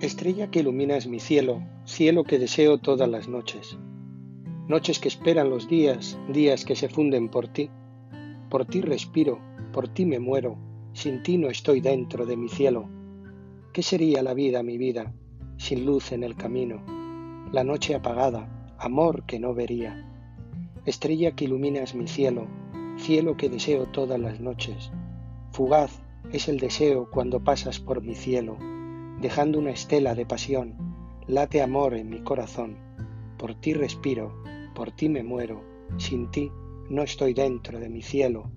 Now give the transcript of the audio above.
Estrella que iluminas mi cielo, cielo que deseo todas las noches. Noches que esperan los días, días que se funden por ti. Por ti respiro, por ti me muero, sin ti no estoy dentro de mi cielo. ¿Qué sería la vida, mi vida, sin luz en el camino? La noche apagada, amor que no vería. Estrella que iluminas mi cielo, cielo que deseo todas las noches. Fugaz es el deseo cuando pasas por mi cielo dejando una estela de pasión, late amor en mi corazón. Por ti respiro, por ti me muero, sin ti no estoy dentro de mi cielo,